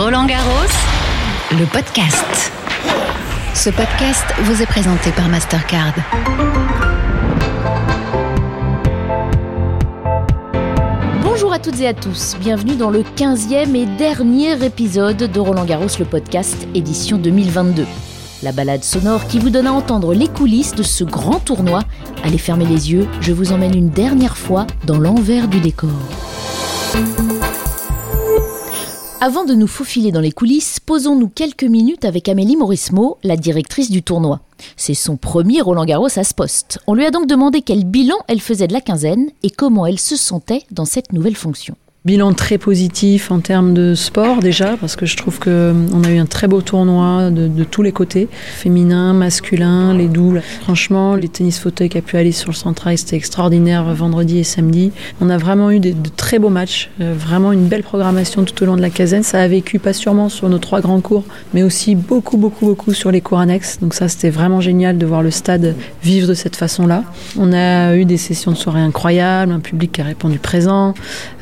Roland Garros, le podcast. Ce podcast vous est présenté par Mastercard. Bonjour à toutes et à tous, bienvenue dans le 15e et dernier épisode de Roland Garros le podcast édition 2022. La balade sonore qui vous donne à entendre les coulisses de ce grand tournoi. Allez fermer les yeux, je vous emmène une dernière fois dans l'envers du décor. Avant de nous faufiler dans les coulisses, posons-nous quelques minutes avec Amélie Morismo, la directrice du tournoi. C'est son premier Roland Garros à ce poste. On lui a donc demandé quel bilan elle faisait de la quinzaine et comment elle se sentait dans cette nouvelle fonction. Bilan très positif en termes de sport déjà, parce que je trouve qu'on euh, a eu un très beau tournoi de, tous les côtés, féminin, masculin, les doubles. Franchement, les tennis fauteuils qui a pu aller sur le central, c'était extraordinaire vendredi et samedi. On a vraiment eu des, de très beaux matchs, euh, vraiment une belle programmation tout au long de la quinzaine. Ça a vécu pas sûrement sur nos trois grands cours, mais aussi beaucoup, beaucoup, beaucoup sur les cours annexes. Donc ça, c'était vraiment génial de voir le stade vivre de cette façon-là. On a eu des sessions de soirée incroyables, un public qui a répondu présent.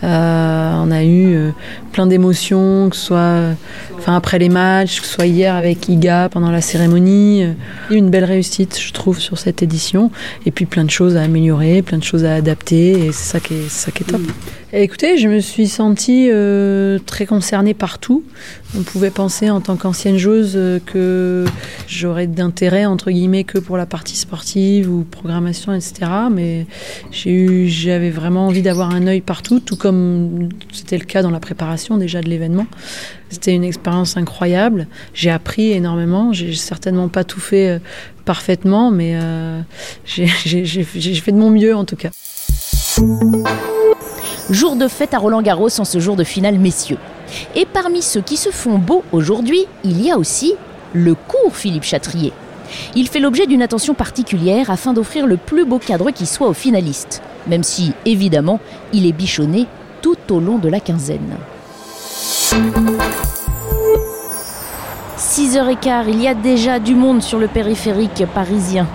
Euh, on a eu euh, plein d'émotions, que ce soit enfin, après les matchs, que ce soit hier avec Iga pendant la cérémonie. Euh, une belle réussite, je trouve, sur cette édition. Et puis plein de choses à améliorer, plein de choses à adapter. Et c'est ça ça qui est top. Écoutez, je me suis sentie euh, très concernée par tout. On pouvait penser en tant qu'ancienne joueuse euh, que j'aurais d'intérêt entre guillemets que pour la partie sportive ou programmation, etc. Mais j'avais vraiment envie d'avoir un œil partout, tout comme c'était le cas dans la préparation déjà de l'événement. C'était une expérience incroyable. J'ai appris énormément. J'ai certainement pas tout fait euh, parfaitement, mais j'ai fait de mon mieux en tout cas. Jour de fête à Roland Garros en ce jour de finale messieurs. Et parmi ceux qui se font beaux aujourd'hui, il y a aussi le cours Philippe Chatrier. Il fait l'objet d'une attention particulière afin d'offrir le plus beau cadre qui soit aux finalistes, même si, évidemment, il est bichonné tout au long de la quinzaine. 6h15, il y a déjà du monde sur le périphérique parisien.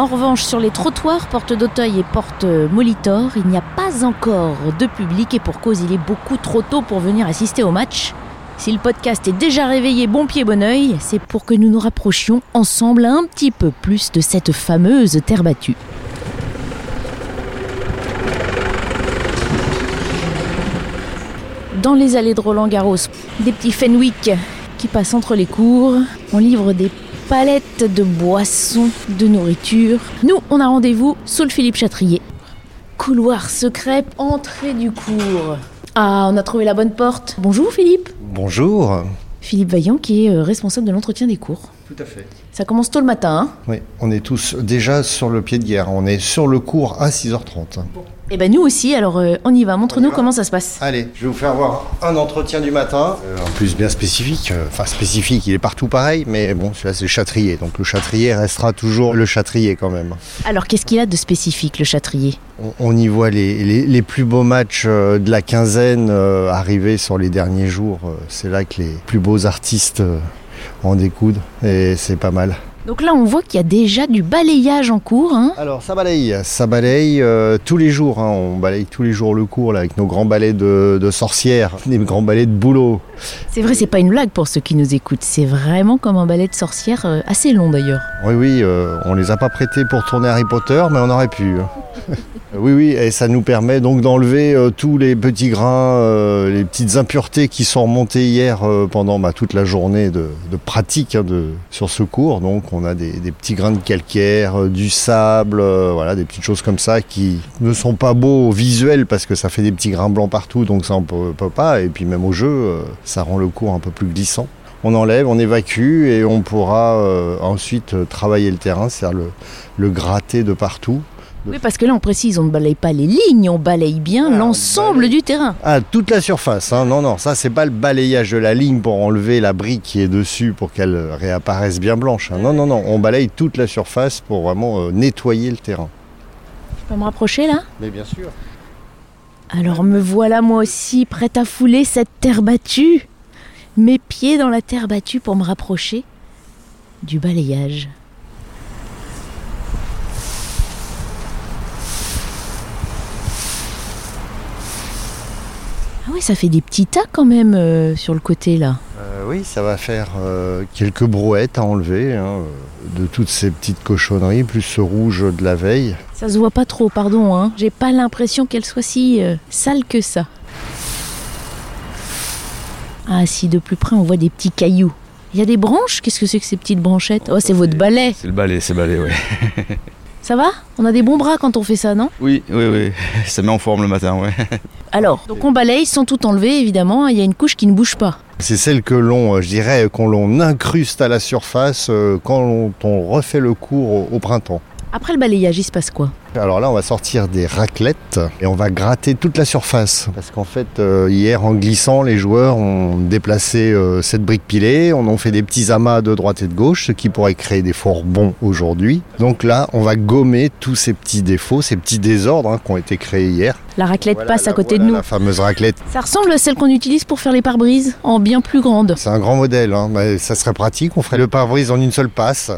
En revanche, sur les trottoirs, porte d'Auteuil et porte Molitor, il n'y a pas encore de public et pour cause, il est beaucoup trop tôt pour venir assister au match. Si le podcast est déjà réveillé bon pied bon oeil, c'est pour que nous nous rapprochions ensemble un petit peu plus de cette fameuse terre battue. Dans les allées de Roland Garros, des petits Fenwick qui passent entre les cours, on livre des palette de boissons, de nourriture. Nous, on a rendez-vous sous le Philippe Chatrier. Couloir secret, entrée du cours. Ah, on a trouvé la bonne porte. Bonjour Philippe. Bonjour. Philippe Vaillant qui est euh, responsable de l'entretien des cours. Tout à fait. Ça commence tôt le matin. Hein oui, on est tous déjà sur le pied de guerre. On est sur le cours à 6h30. Bon. Et eh ben nous aussi, alors euh, on y va. Montre-nous comment ça se passe. Allez, je vais vous faire voir un entretien du matin. Euh, en plus bien spécifique. Euh, enfin spécifique, il est partout pareil, mais bon, celui-là c'est le châtrier. Donc le châtrier restera toujours le châtrier quand même. Alors qu'est-ce qu'il a de spécifique le châtrier? On, on, y voit les, les, les, plus beaux matchs de la quinzaine arriver sur les derniers jours. C'est là que les plus beaux artistes en découdent et c'est pas mal. Donc là, on voit qu'il y a déjà du balayage en cours. Hein Alors, ça balaye, ça balaye euh, tous les jours. Hein. On balaye tous les jours le cours là, avec nos grands balais de, de sorcières, des grands balais de boulot. C'est vrai, c'est pas une blague pour ceux qui nous écoutent. C'est vraiment comme un balai de sorcière, euh, assez long d'ailleurs. Oui, oui, euh, on les a pas prêtés pour tourner Harry Potter, mais on aurait pu. oui, oui, et ça nous permet donc d'enlever euh, tous les petits grains, euh, les petites impuretés qui sont remontées hier euh, pendant bah, toute la journée de, pratique hein, sur ce cours. Donc on a des, petits grains de calcaire, euh, du sable, euh, voilà, des petites choses comme ça qui ne sont pas beaux au visuel parce que ça fait des petits grains blancs partout, donc ça on peut, pas. Et puis même au jeu, euh, ça rend le cours un peu plus glissant on enlève, on évacue et on pourra euh, ensuite travailler le terrain, c'est-à-dire le, gratter de partout. Oui, parce que là, on précise, on ne balaye pas les lignes, on balaye bien ah, l'ensemble balaye... du terrain. Ah, toute la surface. Hein. Non, non, ça, c'est pas le balayage de la ligne pour enlever la brique qui est dessus pour qu'elle réapparaisse bien blanche. Hein. Non, non, non, on balaye toute la surface pour vraiment euh, nettoyer le terrain. Je peux me rapprocher là? Mais bien sûr. Alors me voilà moi aussi prête à fouler cette terre battue mes pieds dans la terre battue pour me rapprocher du balayage. Ah oui, ça fait des petits tas quand même euh, sur le côté là. Euh, oui, ça va faire euh, quelques brouettes à enlever hein, de toutes ces petites cochonneries, plus ce rouge de la veille. Ça se voit pas trop, pardon. Hein. J'ai pas l'impression qu'elle soit si euh, sale que ça. Ah si, de plus près on voit des petits cailloux. Il y a des branches? Qu'est-ce que c'est que ces petites branchettes? Oh, c'est votre balai. C'est le balai, c'est le balai, ouais. Ça va? On a des bons bras quand on fait ça, non? Oui, oui, oui. Ça met en forme le matin, ouais. Alors, donc on balaye sans tout enlever, évidemment. Il y a une couche qui ne bouge pas. C'est celle que l'on, euh, je dirais, qu'on l'on incruste à la surface euh, quand on, refait le cours au printemps. Après le balayage, il se passe quoi Alors là, on va sortir des raclettes et on va gratter toute la surface. Parce qu'en fait, euh, hier, en glissant, les joueurs ont déplacé euh, cette brique pilée. On en fait des petits amas de droite et de gauche, ce qui pourrait créer des forts bons aujourd'hui. Donc là, on va gommer tous ces petits défauts, ces petits désordres hein, qui ont été créés hier. La raclette Voilà, passe à côté voilà de nous. La fameuse raclette. Ça ressemble à celle qu'on utilise pour faire les pare-brises, en bien plus grande. C'est un grand modèle, hein. Mais ça serait pratique, on ferait le pare-brise en une seule passe.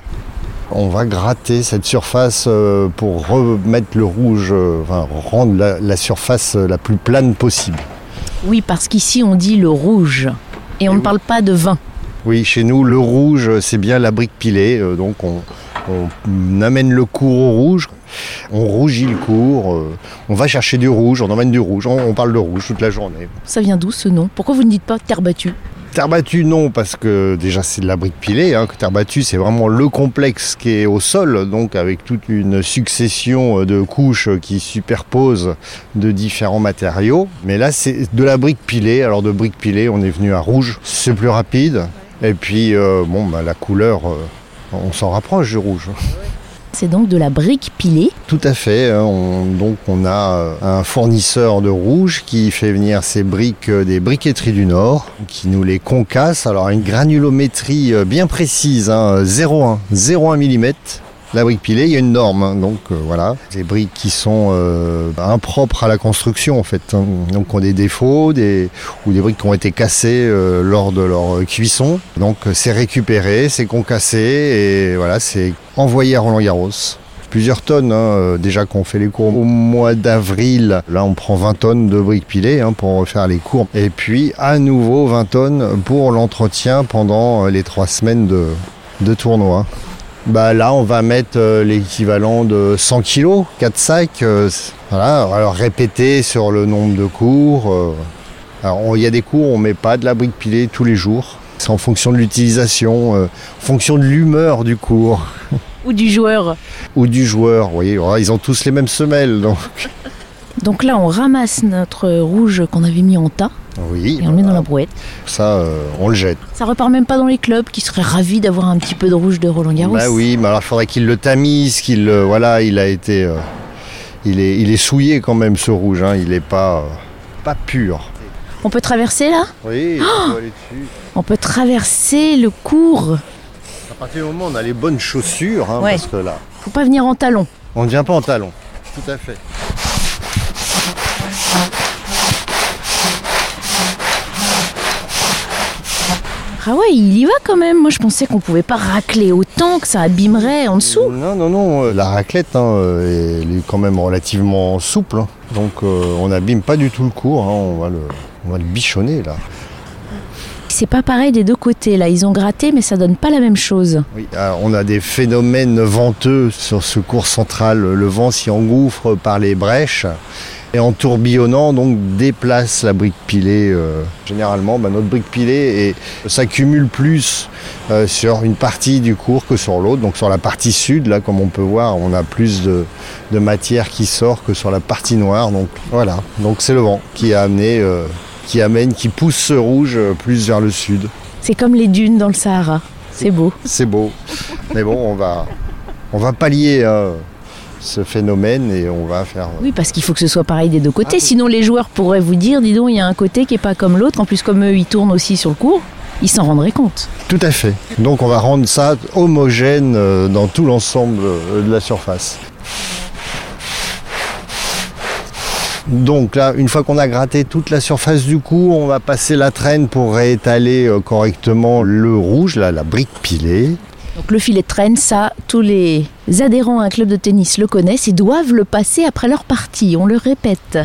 On va gratter cette surface euh, pour remettre le rouge, euh, enfin rendre la, la surface euh, la plus plane possible. Oui, parce qu'ici on dit le rouge. Et on Et ne oui. parle pas de vin. Oui, chez nous, le rouge, c'est bien la brique pilée, donc on, on amène le cours au rouge, on rougit le cours, euh, on va chercher du rouge, on emmène du rouge, on, on parle de rouge toute la journée. Ça vient d'où ce nom? Pourquoi vous ne dites pas terre battue? Terre battue, non, parce que déjà c'est de la brique pilée. Hein, que terre battue, c'est vraiment le complexe qui est au sol, donc avec toute une succession de couches qui superposent de différents matériaux. Mais là, c'est de la brique pilée. Alors de brique pilée, on est venu à rouge, c'est plus rapide. Et puis, euh, bon, bah, la couleur, euh, on s'en rapproche du rouge. C'est donc de la brique pilée. Tout à fait. hein. On- donc on a euh, un fournisseur de rouge qui fait venir ces briques euh, des briqueteries du Nord, qui nous les concasse. Alors une granulométrie euh, bien précise, hein, 0,1 0,1 mm. La brique pilée, il y a une norme, hein. donc euh, voilà. Des briques qui sont euh, impropres à la construction en fait, hein. donc ont des défauts, ou des briques qui ont été cassées euh, lors de leur cuisson. Donc c'est récupéré, c'est concassé et voilà, c'est envoyé à Roland Garros. Plusieurs tonnes, hein, déjà qu'on fait les cours au mois d'avril. Là, on prend 20 tonnes de briques pilées pour refaire les cours. Et puis, à nouveau, 20 tonnes pour l'entretien pendant les trois semaines de tournoi. Bah là, on va mettre euh, l'équivalent de 100 kilos, 4 sacs. euh, voilà, alors répéter sur le nombre de cours. euh. Alors, il y a des cours, on met pas de la brique pilée tous les jours. C'est en fonction de l'utilisation, euh, en fonction de l'humeur du cours Ou du joueur. ou du joueur. Vous voyez, ils ont tous les mêmes semelles. Donc. Donc là, on ramasse notre rouge qu'on avait mis en tas Oui, et on le met dans la brouette. ça, euh, on le jette. Ça repart même pas dans les clubs qui seraient ravis d'avoir un petit peu de rouge de Roland Garros. Bah oui, mais alors il faudrait qu'il le tamise, qu'il le- voilà, il a été, euh, il est, il est souillé quand même ce rouge. hein, il est pas, euh, pas pur. On peut traverser là? Oui, on peut aller dessus. On peut traverser le cours. À partir du moment où on a les bonnes chaussures, hein, Ouais. parce que là, Faut pas venir en talons. on ne vient pas en talon. Tout à fait. Ah ouais, il y va quand même. Moi, je pensais qu'on pouvait pas racler autant que ça abîmerait en dessous. Non, non, non. euh, La raclette, hein, euh, elle est quand même relativement souple. hein. Donc euh, on n'abîme pas du tout le cours. hein, on va le bichonner là. C'est pas pareil des deux côtés. Là, ils ont gratté, mais ça donne pas la même chose. Oui, alors, on a des phénomènes venteux sur ce cours central. Le vent s'y engouffre par les brèches et en tourbillonnant donc déplace la brique pilée. euh, généralement, bah, notre brique pilée s'accumule plus euh, sur une partie du cours que sur l'autre. Donc sur la partie sud, là, comme on peut voir, on a plus de, matière qui sort que sur la partie noire. Donc voilà. Donc c'est le vent qui a amené, euh, qui amène, qui pousse ce rouge euh, plus vers le sud. C'est comme les dunes dans le Sahara. C'est beau. C'est beau. Mais bon, on va, on va pallier hein, ce phénomène et on va faire. Oui, parce qu'il faut que ce soit pareil des deux côtés. Sinon, les joueurs pourraient vous dire, dis donc, il y a un côté qui est pas comme l'autre. En plus, comme eux, ils tournent aussi sur le cours, ils s'en rendraient compte. Tout à fait. Donc on va rendre ça homogène euh, dans tout l'ensemble euh, de la surface. Donc là, une fois qu'on a gratté toute la surface du cours, on va passer la traîne pour réétaler euh, correctement le rouge, la brique pilée. Donc le filet de traîne, ça, tous les adhérents à un club de tennis le connaissent et doivent le passer après leur partie. On le répète.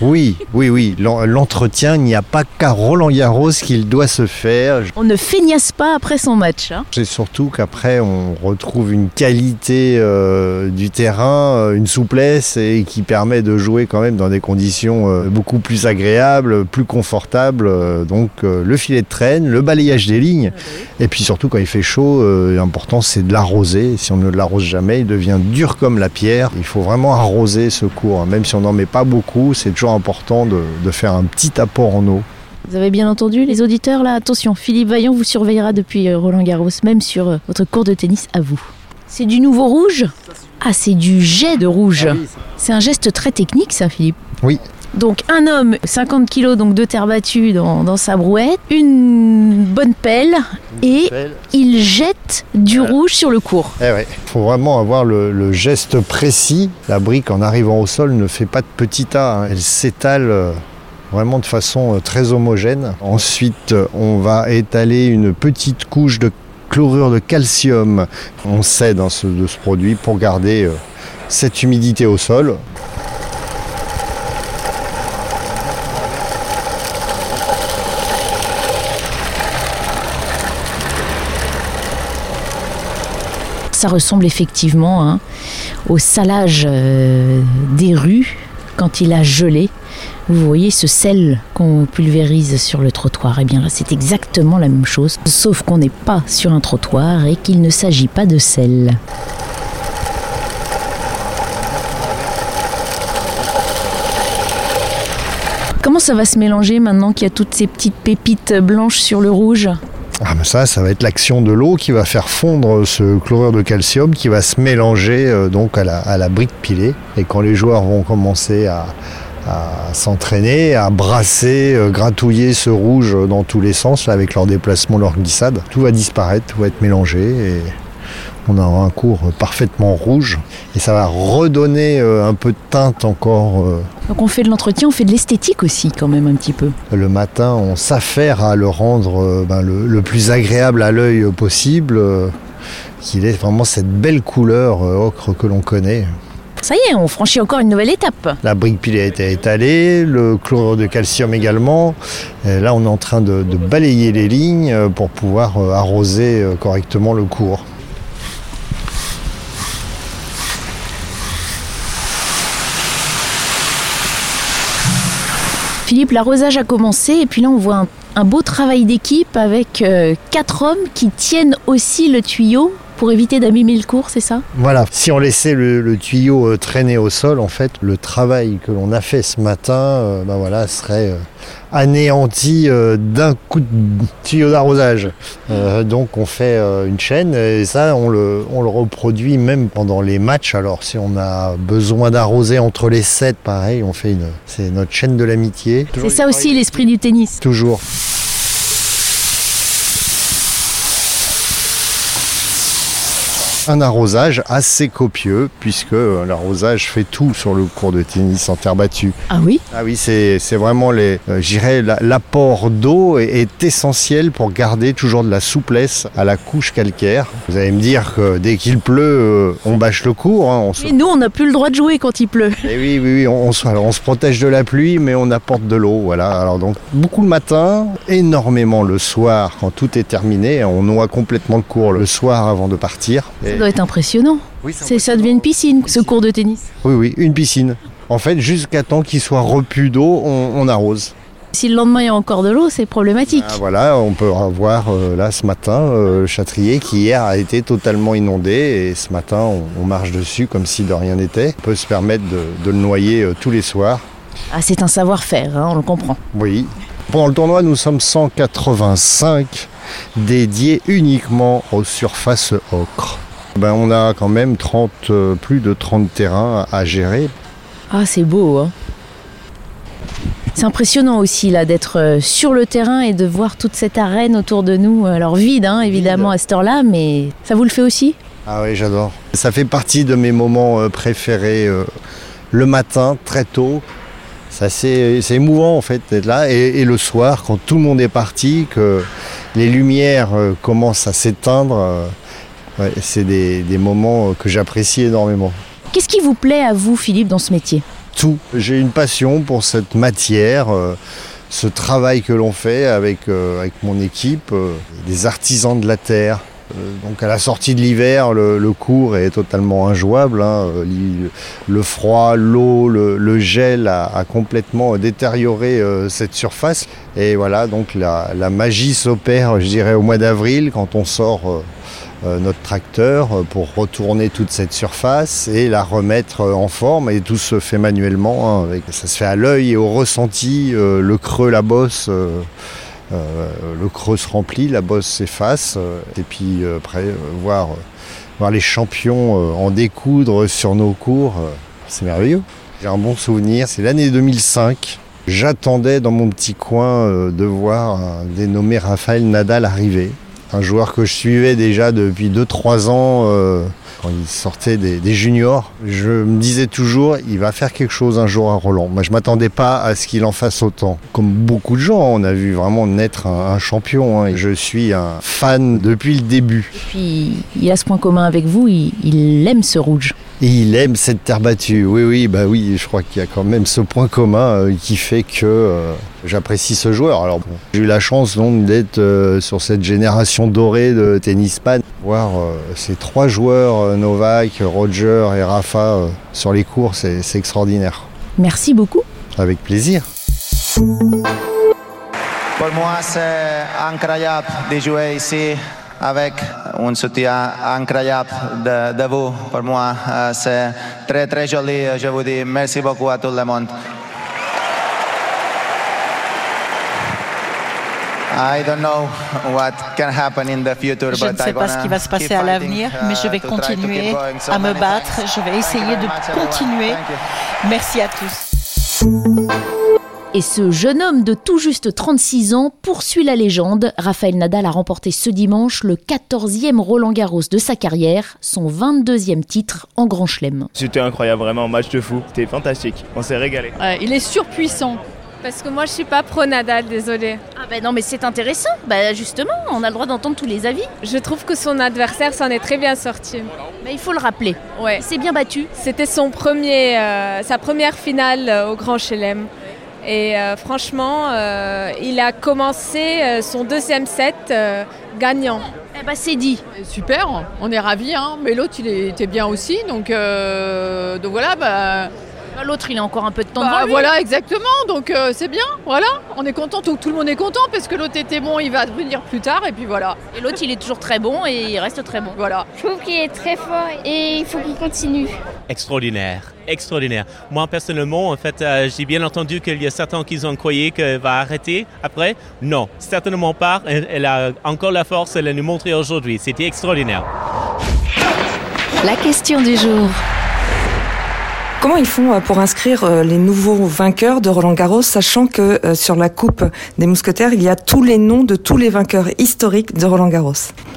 Oui, oui, oui. L'en- L'entretien, il n'y a pas qu'à Roland Garros qu'il doit se faire. On ne feignasse pas après son match. hein. C'est surtout qu'après, on retrouve une qualité euh, du terrain, euh, une souplesse et qui permet de jouer quand même dans des conditions euh, beaucoup plus agréables, plus confortables. Donc, euh, le filet de traîne, le balayage des lignes. Et puis surtout, quand il fait chaud, l'important c'est de l'arroser. Si on ne l'arrose jamais, il devient dur comme la pierre. Il faut vraiment arroser ce cours. hein. Même si on n'en met pas beaucoup, c'est toujours important de, de faire un petit apport en eau. Vous avez bien entendu les auditeurs là Attention, Philippe Vaillant vous surveillera depuis euh, Roland Garros, même sur euh, votre cours de tennis à vous. C'est du nouveau rouge? Ah, c'est du jet de rouge. C'est un geste très technique ça, Philippe? Oui. Donc un homme, 50 kilos donc de terre battue dans, dans sa brouette, une bonne pelle et il jette du rouge sur le cours. Eh ouais. faut vraiment avoir le, le geste précis. La brique, en arrivant au sol, ne fait pas de petits tas. hein. Elle s'étale euh, vraiment de façon euh, très homogène. Ensuite, euh, on va étaler une petite couche de chlorure de calcium. On ce, de ce produit pour garder cette humidité au sol. Ça ressemble effectivement hein, au salage euh, des rues quand il a gelé. Vous voyez ce sel qu'on pulvérise sur le trottoir. Et bien là, c'est exactement la même chose, sauf qu'on n'est pas sur un trottoir et qu'il ne s'agit pas de sel. Comment ça va se mélanger maintenant qu'il y a toutes ces petites pépites blanches sur le rouge? Ah, mais ça, ça va être l'action de l'eau qui va faire fondre ce chlorure de calcium qui va se mélanger euh, donc à la, à la brique pilée. Et quand les joueurs vont commencer à, à s'entraîner, à brasser, euh, gratouiller ce rouge dans tous les sens avec leur déplacement, leur glissade, tout va disparaître, tout va être mélangé on aura un cours parfaitement rouge et ça va redonner euh, un peu de teinte encore euh, Donc on fait de l'entretien, on fait de l'esthétique aussi quand même un petit peu. le matin, on s'affaire à le rendre euh, ben, le, le plus agréable à l'œil possible, qu'il ait vraiment cette belle couleur ocre que l'on connaît. Ça y est, on franchit encore une nouvelle étape. La brique pilée a été étalée, le chlorure de calcium également. Et là, on est en train de, de balayer les lignes pour pouvoir arroser correctement le cours. Philippe, l'arrosage a commencé et puis là on voit un, beau travail d'équipe avec euh, quatre hommes qui tiennent aussi le tuyau pour éviter d'abîmer le cours, c'est ça? Voilà, si on laissait le, le tuyau euh, traîner au sol, en fait, le travail que l'on a fait ce matin, euh, ben voilà, serait euh, anéanti euh, d'un coup de tuyau d'arrosage. Donc on fait une chaîne et ça, on le, on le reproduit même pendant les matchs. Alors si on a besoin d'arroser entre les sets, pareil, on fait une, c'est notre chaîne de l'amitié. C'est ça aussi l'esprit du tennis. Toujours. Un arrosage assez copieux, puisque euh, l'arrosage fait tout sur le cours de tennis en terre battue. Ah oui? Ah oui, c'est vraiment les, euh, la- l'apport d'eau est, est essentiel pour garder toujours de la souplesse à la couche calcaire. Vous allez me dire que dès qu'il pleut, euh, on bâche le cours. hein, on se- Et nous, on n'a plus le droit de jouer quand il pleut. et oui, oui, oui, on, on se, alors, on se protège de la pluie, mais on apporte de l'eau. Voilà. Alors donc beaucoup le matin, énormément le soir quand tout est terminé. On noie complètement le cours le soir avant de partir. Et- Ça doit être impressionnant. oui, C'est ça devient une piscine, ce cours de tennis. Oui, oui, une piscine. En fait, jusqu'à temps qu'il soit repu d'eau, on, on arrose. Si le lendemain il y a encore de l'eau, c'est problématique. Ah, voilà, on peut avoir euh, là ce matin euh, le châtrier qui hier a été totalement inondé et ce matin on, on marche dessus comme si de rien n'était. On peut se permettre de, de le noyer euh, tous les soirs. Ah, c'est un savoir-faire, hein, on le comprend. Oui. Pendant le tournoi, nous sommes 185 dédiés uniquement aux surfaces ocre. Ben, on a quand même 30, euh, plus de 30 terrains à gérer. Ah, c'est beau, hein. C'est impressionnant aussi là d'être euh, sur le terrain et de voir toute cette arène autour de nous. Alors vide, hein, évidemment à cette heure-là, mais ça vous le fait aussi? Ah oui, j'adore. Ça fait partie de mes moments euh, préférés euh, le matin, très tôt. C'est c'est émouvant en fait d'être là. Et, et le soir, quand tout le monde est parti, que les lumières euh, commencent à s'éteindre, euh, ouais, c'est des, des moments euh, que j'apprécie énormément. Qu'est-ce qui vous plaît à vous, Philippe, dans ce métier? Tout. J'ai une passion pour cette matière, euh, ce travail que l'on fait avec, euh, avec mon équipe, euh, des artisans de la terre. Donc à la sortie de l'hiver, le, le cours est totalement injouable. hein. Le froid, l'eau, le, le gel a, a complètement détérioré cette surface. Et voilà, donc la, la magie s'opère, je dirais, au mois d'avril quand on sort notre tracteur euh, pour retourner toute cette surface et la remettre euh, en forme. Et tout se fait manuellement. hein, ça se fait à l'œil et au ressenti. euh, le creux, la bosse. euh, euh, le creux se remplit, la bosse s'efface, euh, et puis euh, après, euh, voir, euh, voir les champions euh, en découdre sur nos cours, euh, c'est merveilleux. J'ai un bon souvenir, c'est l'année 2005. J'attendais dans mon petit coin euh, de voir un dénommé Raphaël Nadal arriver. Un joueur que je suivais déjà depuis 2-3 ans euh, quand il sortait des, des juniors. Je me disais toujours, il va faire quelque chose un jour à Roland. Moi, je m'attendais pas à ce qu'il en fasse autant. Comme beaucoup de gens, on a vu vraiment naître un, un champion. hein. Et Je suis un fan depuis le début. Puis il a ce point commun avec vous, il, il aime ce rouge. Et il aime cette terre battue. Oui, oui, bah oui, je crois qu'il y a quand même ce point commun euh, qui fait que euh, j'apprécie ce joueur. Alors, bon, j'ai eu la chance donc d'être euh, sur cette génération dorée de tennisman, voir euh, ces trois joueurs, euh, Novak, Roger et Rafa, euh, sur les cours, c'est extraordinaire. Merci beaucoup. Avec plaisir. Pour moi, c'est incroyable de jouer ici avec un soutien incroyable de, de vous. Pour moi, euh, c'est très très joli. Je vous dis merci beaucoup à tout le monde. Je ne sais I pas ce qui va se passer à l'avenir, mais je vais continuer à me battre. Je vais essayer de continuer. Merci à tous. Et ce jeune homme de tout juste 36 ans poursuit la légende. Raphaël Nadal a remporté ce dimanche le 14e Roland Garros de sa carrière, son 22e titre en Grand Chelem. C'était incroyable, vraiment, match de fou. C'était fantastique. On s'est régalé. Ouais, il est surpuissant. Parce que moi, je suis pas pro Nadal, désolée. Ah ben non mais c'est intéressant, bah justement, on a le droit d'entendre tous les avis. Je trouve que son adversaire s'en est très bien sorti. Mais il faut le rappeler, Ouais. il s'est bien battu. C'était son premier, euh, sa première finale euh, au Grand Chelem. Et euh, franchement, euh, il a commencé euh, son deuxième set euh, gagnant. Eh ben c'est dit. Super, on est ravis, hein. mais l'autre il était bien aussi, donc, euh, donc voilà, Bah, L'autre il a encore un peu de temps bah, devant lui. voilà exactement, donc euh, c'est bien, voilà, on est content, tout, tout le monde est content parce que l'autre était bon, il va venir plus tard et puis voilà, Et l'autre il est toujours très bon et il reste très bon. voilà. Je trouve qu'il est très fort et il faut qu'il continue. Extraordinaire, extraordinaire. Moi personnellement, en fait, euh, j'ai bien entendu qu'il y a certains qui ont croyé qu'elle va arrêter après. Non, certainement pas. Elle, elle a encore la force, elle a nous montré aujourd'hui. C'était extraordinaire. La question du jour. Comment ils font euh, pour inscrire euh, les nouveaux vainqueurs de Roland Garros, sachant que euh, sur la Coupe des Mousquetaires, il y a tous les noms de tous les vainqueurs historiques de Roland Garros?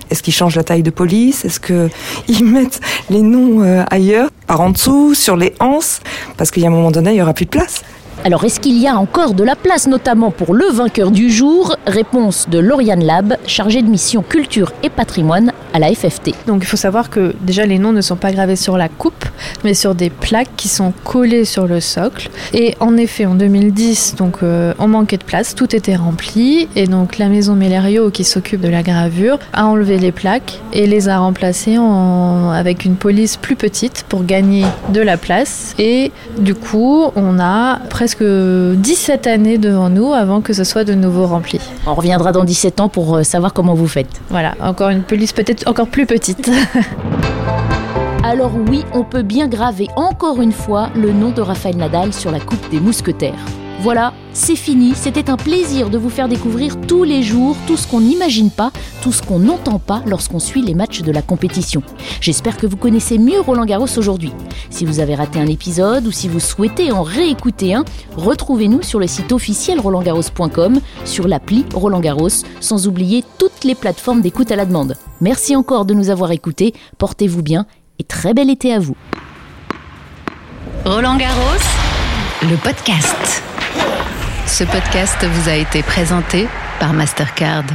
Est-ce qu'ils changent la taille de police? Est-ce qu'ils mettent les noms ailleurs, par en dessous, sur les anses? Parce qu'il y a un moment donné, il n'y aura plus de place. Alors est-ce qu'il y a encore de la place notamment pour le vainqueur du jour? Réponse de Lauriane Lab, chargée de mission culture et patrimoine à la FFT. Donc il faut savoir que déjà les noms ne sont pas gravés sur la coupe, mais sur des plaques qui sont collées sur le socle. Et en effet, en 2010, donc euh, on manquait de place, tout était rempli, et donc la maison Mellerio qui s'occupe de la gravure a enlevé les plaques et les a remplacées en- avec une police plus petite pour gagner de la place. Et du coup, on a presque 17 années devant nous avant que ce soit de nouveau rempli. On reviendra dans 17 ans pour euh, savoir comment vous faites. Voilà, encore une police peut-être encore plus petite. Alors oui, on peut bien graver encore une fois le nom de Raphaël Nadal sur la coupe des mousquetaires. Voilà, c'est fini, c'était un plaisir de vous faire découvrir tous les jours tout ce qu'on n'imagine pas, tout ce qu'on n'entend pas lorsqu'on suit les matchs de la compétition. J'espère que vous connaissez mieux Roland Garros aujourd'hui. Si vous avez raté un épisode ou si vous souhaitez en réécouter un, retrouvez-nous sur le site officiel rolandgarros.com, sur l'appli Roland Garros, sans oublier toutes les plateformes d'écoute à la demande. Merci encore de nous avoir écoutés, portez-vous bien et très bel été à vous. Roland Garros, le podcast. Ce podcast vous a été présenté par Mastercard.